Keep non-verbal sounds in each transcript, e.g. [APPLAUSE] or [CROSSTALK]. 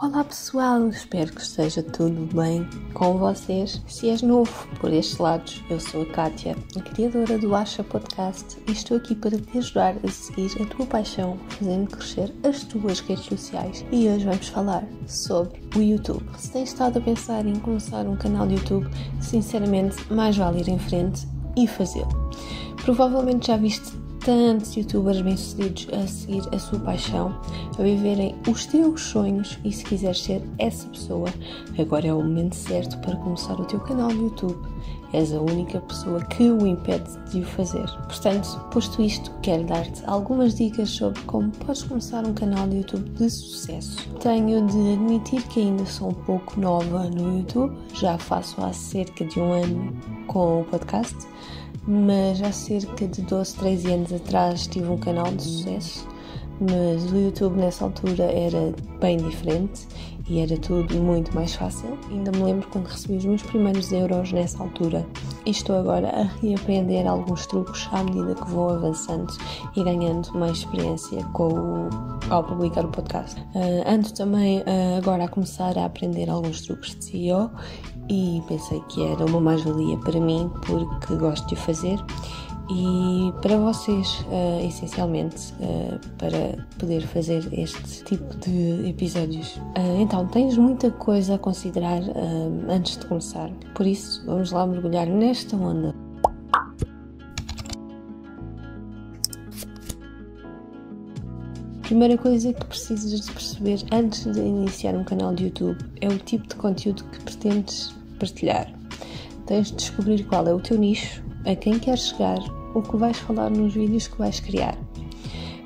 Olá pessoal, espero que esteja tudo bem com vocês. Se és novo por estes lados, eu sou a Kátia, a criadora do Acha Podcast e estou aqui para te ajudar a seguir a tua paixão, fazendo crescer as tuas redes sociais. E hoje vamos falar sobre o YouTube. Se tens estado a pensar em começar um canal de YouTube, sinceramente, mais vale ir em frente e fazê-lo. Provavelmente já viste tantos youtubers bem-sucedidos a seguir a sua paixão, a viverem os teus sonhos e se quiseres ser essa pessoa, agora é o momento certo para começar o teu canal de YouTube. És a única pessoa que o impede de o fazer. Portanto, posto isto, quero dar-te algumas dicas sobre como podes começar um canal de YouTube de sucesso. Tenho de admitir que ainda sou um pouco nova no YouTube, já faço há cerca de um ano com o podcast mas há cerca de 12, 13 anos atrás tive um canal de sucesso, mas o YouTube nessa altura era bem diferente e era tudo muito mais fácil. Ainda me lembro quando recebi os meus primeiros euros nessa altura e estou agora a reaprender alguns truques à medida que vou avançando e ganhando mais experiência com o, ao publicar o podcast. Uh, ando também uh, agora a começar a aprender alguns truques de SEO e pensei que era uma mais-valia para mim porque gosto de o fazer e para vocês, uh, essencialmente, uh, para poder fazer este tipo de episódios. Uh, então, tens muita coisa a considerar antes de começar, por isso, vamos lá mergulhar nesta onda. Primeira coisa que precisas de perceber antes de iniciar um canal de YouTube é o tipo de conteúdo que pretendes partilhar. Tens de descobrir qual é o teu nicho, a quem queres chegar, o que vais falar nos vídeos que vais criar.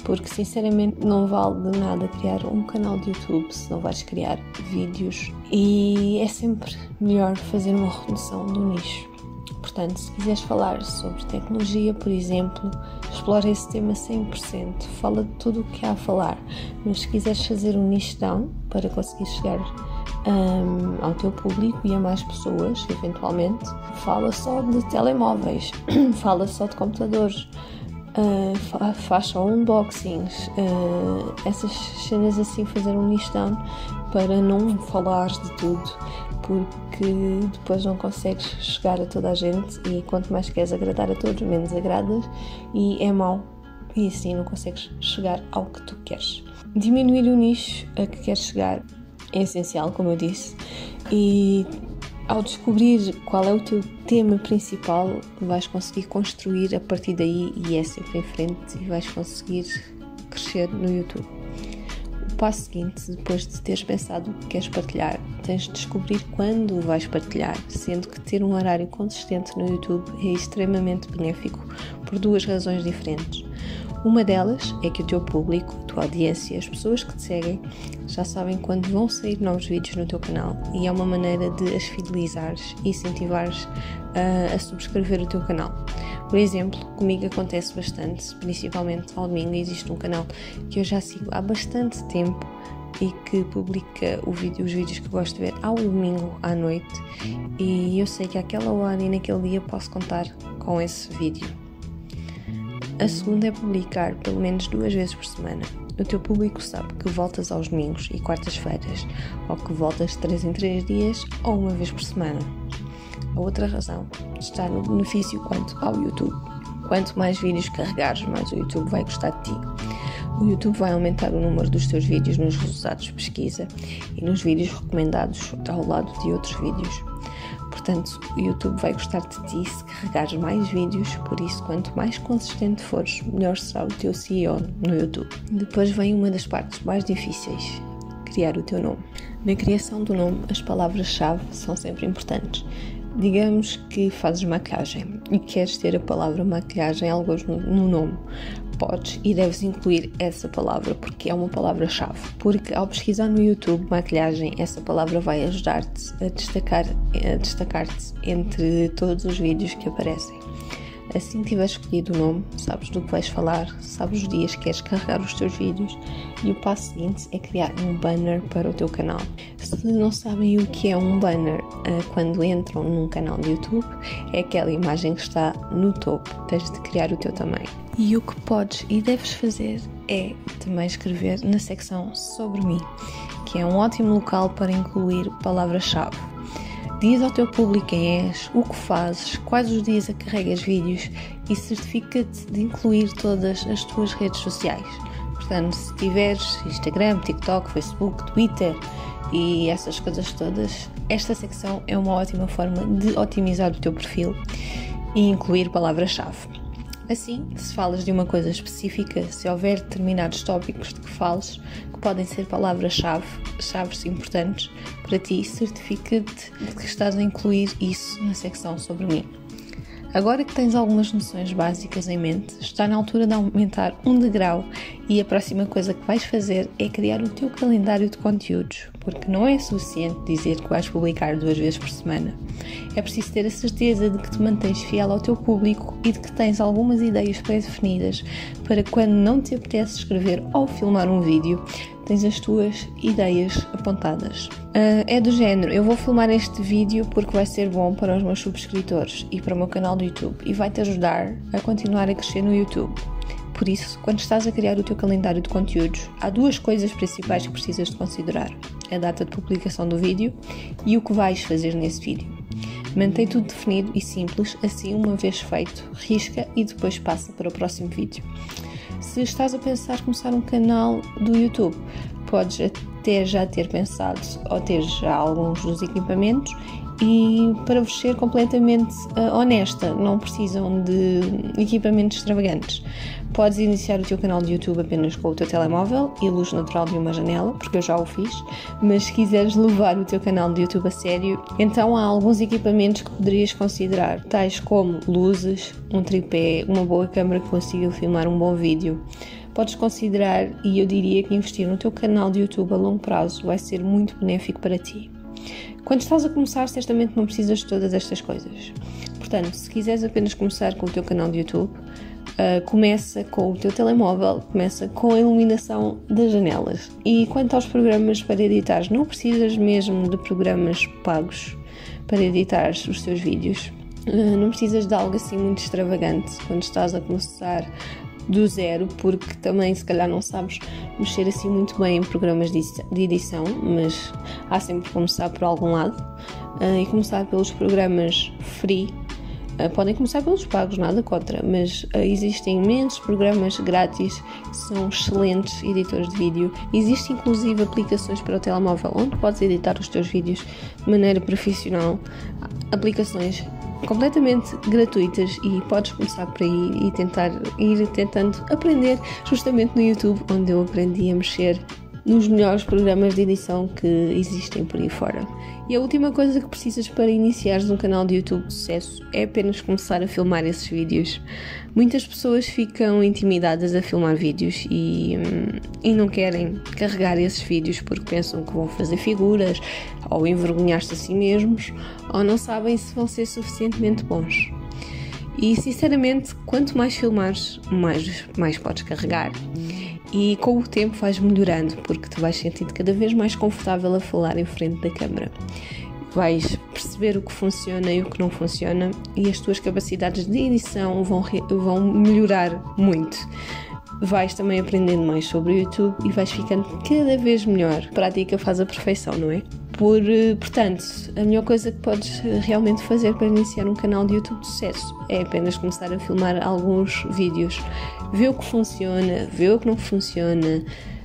Porque sinceramente não vale de nada criar um canal de YouTube se não vais criar vídeos e é sempre melhor fazer uma redução do nicho. Portanto, se quiseres falar sobre tecnologia, por exemplo, explora esse tema 100%, fala de tudo o que há a falar. Mas se quiseres fazer um nicho down para conseguir chegar um, ao teu público e a mais pessoas, eventualmente, fala só de telemóveis, [CLEARS THROAT] fala só de computadores, uh, faz só unboxings, uh, essas cenas assim, fazer um listão para não falar de tudo, porque depois não consegues chegar a toda a gente e quanto mais queres agradar a todos, menos agradas e é mau. E assim não consegues chegar ao que tu queres. Diminuir o nicho a que queres chegar é essencial, como eu disse, e ao descobrir qual é o teu tema principal, vais conseguir construir a partir daí e é sempre em frente e vais conseguir crescer no YouTube. O passo seguinte, depois de teres pensado o que queres partilhar, tens de descobrir quando vais partilhar, sendo que ter um horário consistente no YouTube é extremamente benéfico por duas razões diferentes. Uma delas é que o teu público, a tua audiência, as pessoas que te seguem, já sabem quando vão sair novos vídeos no teu canal e é uma maneira de as fidelizares e incentivares a, a subscrever o teu canal. Por exemplo, comigo acontece bastante, principalmente ao domingo, existe um canal que eu já sigo há bastante tempo e que publica vídeo, os vídeos que gosto de ver ao domingo à noite e eu sei que àquela hora e naquele dia posso contar com esse vídeo. A segunda é publicar pelo menos duas vezes por semana. O teu público sabe que voltas aos domingos e quartas-feiras, ou que voltas de 3 em 3 dias ou uma vez por semana. A outra razão está no benefício quanto ao YouTube. Quanto mais vídeos carregares, mais o YouTube vai gostar de ti. O YouTube vai aumentar o número dos teus vídeos nos resultados de pesquisa e nos vídeos recomendados ao lado de outros vídeos. Portanto, o YouTube vai gostar de ti se carregares mais vídeos, por isso, quanto mais consistente fores, melhor será o teu CEO no YouTube. Depois vem uma das partes mais difíceis: criar o teu nome. Na criação do nome, as palavras-chave são sempre importantes. Digamos que fazes maquilhagem e queres ter a palavra maquilhagem alguns no, no nome podes e deves incluir essa palavra porque é uma palavra-chave. Porque ao pesquisar no YouTube maquilhagem, essa palavra vai ajudar-te a destacar a destacar-te entre todos os vídeos que aparecem. Assim que tiveres escolhido o nome, sabes do que vais falar, sabes os dias que queres carregar os teus vídeos e o passo seguinte é criar um banner para o teu canal. Se não sabem o que é um banner, quando entram num canal de YouTube, é aquela imagem que está no topo. Tens de criar o teu também. E o que podes e deves fazer é também escrever na secção sobre mim que é um ótimo local para incluir palavras-chave. Diz ao teu público quem és, o que fazes, quais os dias a carregas vídeos e certifica-te de incluir todas as tuas redes sociais. Portanto, se tiveres Instagram, TikTok, Facebook, Twitter e essas coisas todas, esta secção é uma ótima forma de otimizar o teu perfil e incluir palavras-chave. Assim, se falas de uma coisa específica, se houver determinados tópicos de que fales, que podem ser palavras-chave, chaves importantes para ti, certifica-te de que estás a incluir isso na secção sobre mim. Agora que tens algumas noções básicas em mente, está na altura de aumentar um degrau e a próxima coisa que vais fazer é criar o teu calendário de conteúdos, porque não é suficiente dizer que vais publicar duas vezes por semana. É preciso ter a certeza de que te mantens fiel ao teu público e de que tens algumas ideias pré-definidas para quando não te apetece escrever ou filmar um vídeo, tens as tuas ideias apontadas. Uh, é do género, eu vou filmar este vídeo porque vai ser bom para os meus subscritores e para o meu canal do YouTube e vai-te ajudar a continuar a crescer no YouTube. Por isso, quando estás a criar o teu calendário de conteúdos, há duas coisas principais que precisas de considerar: a data de publicação do vídeo e o que vais fazer nesse vídeo. Mantém tudo definido e simples, assim, uma vez feito, risca e depois passa para o próximo vídeo. Se estás a pensar começar um canal do YouTube, podes até já ter pensado ou ter já alguns dos equipamentos e para vos ser completamente uh, honesta, não precisam de equipamentos extravagantes. Podes iniciar o teu canal de YouTube apenas com o teu telemóvel e luz natural de uma janela, porque eu já o fiz, mas se quiseres levar o teu canal de YouTube a sério, então há alguns equipamentos que poderias considerar, tais como luzes, um tripé, uma boa câmera que consiga filmar um bom vídeo podes considerar e eu diria que investir no teu canal de YouTube a longo prazo vai ser muito benéfico para ti. Quando estás a começar, certamente não precisas de todas estas coisas. Portanto, se quiseres apenas começar com o teu canal de YouTube, uh, começa com o teu telemóvel, começa com a iluminação das janelas. E quanto aos programas para editar, não precisas mesmo de programas pagos para editar os teus vídeos. Uh, não precisas de algo assim muito extravagante quando estás a começar do zero, porque também se calhar não sabes mexer assim muito bem em programas de edição, mas há sempre que começar por algum lado uh, e começar pelos programas free. Uh, podem começar pelos pagos, nada contra, mas uh, existem imensos programas grátis que são excelentes editores de vídeo. Existem inclusive aplicações para o telemóvel onde podes editar os teus vídeos de maneira profissional. Aplicações completamente gratuitas e podes começar por aí e tentar ir tentando aprender justamente no YouTube, onde eu aprendi a mexer nos melhores programas de edição que existem por aí fora. E a última coisa que precisas para iniciares um canal de YouTube de sucesso é apenas começar a filmar esses vídeos. Muitas pessoas ficam intimidadas a filmar vídeos e, hum, e não querem carregar esses vídeos porque pensam que vão fazer figuras ou envergonhar-se a si mesmos ou não sabem se vão ser suficientemente bons. E sinceramente, quanto mais filmares, mais, mais podes carregar e com o tempo vais melhorando porque te vais sentindo cada vez mais confortável a falar em frente da câmara. Vais perceber o que funciona e o que não funciona e as tuas capacidades de edição vão, vão melhorar muito. Vais também aprendendo mais sobre o YouTube e vais ficando cada vez melhor. A prática faz a perfeição, não é? Por, eh, portanto, a melhor coisa que podes realmente fazer para iniciar um canal de YouTube de sucesso é apenas começar a filmar alguns vídeos, ver o que funciona, ver o que não funciona.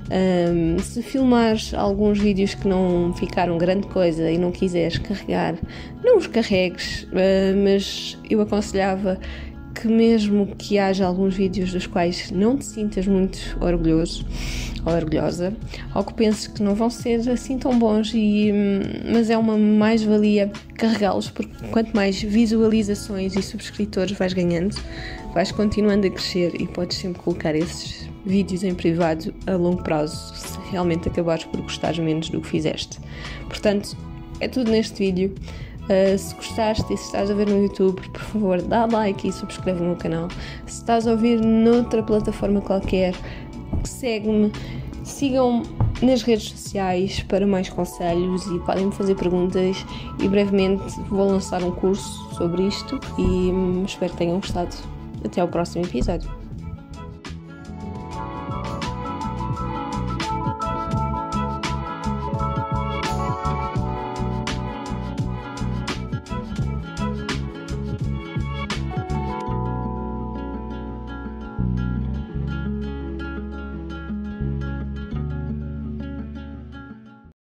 Um, se filmares alguns vídeos que não ficaram grande coisa e não quiseres carregar, não os carregues, uh, mas eu aconselhava que mesmo que haja alguns vídeos dos quais não te sintas muito orgulhoso ou orgulhosa, ou que penses que não vão ser assim tão bons, e, hum, mas é uma mais-valia carregá-los, porque quanto mais visualizações e subscritores vais ganhando, vais continuando a crescer e podes sempre colocar esses vídeos em privado a longo prazo, se realmente acabares por gostares menos do que fizeste. Portanto, é tudo neste vídeo. Uh, se gostaste e se estás a ver no YouTube, por favor, dá like e subscreve no canal. Se estás a ouvir noutra plataforma qualquer, segue-me, sigam nas redes sociais para mais conselhos e podem me fazer perguntas e brevemente vou lançar um curso sobre isto e hum, espero que tenham gostado. Até ao próximo episódio.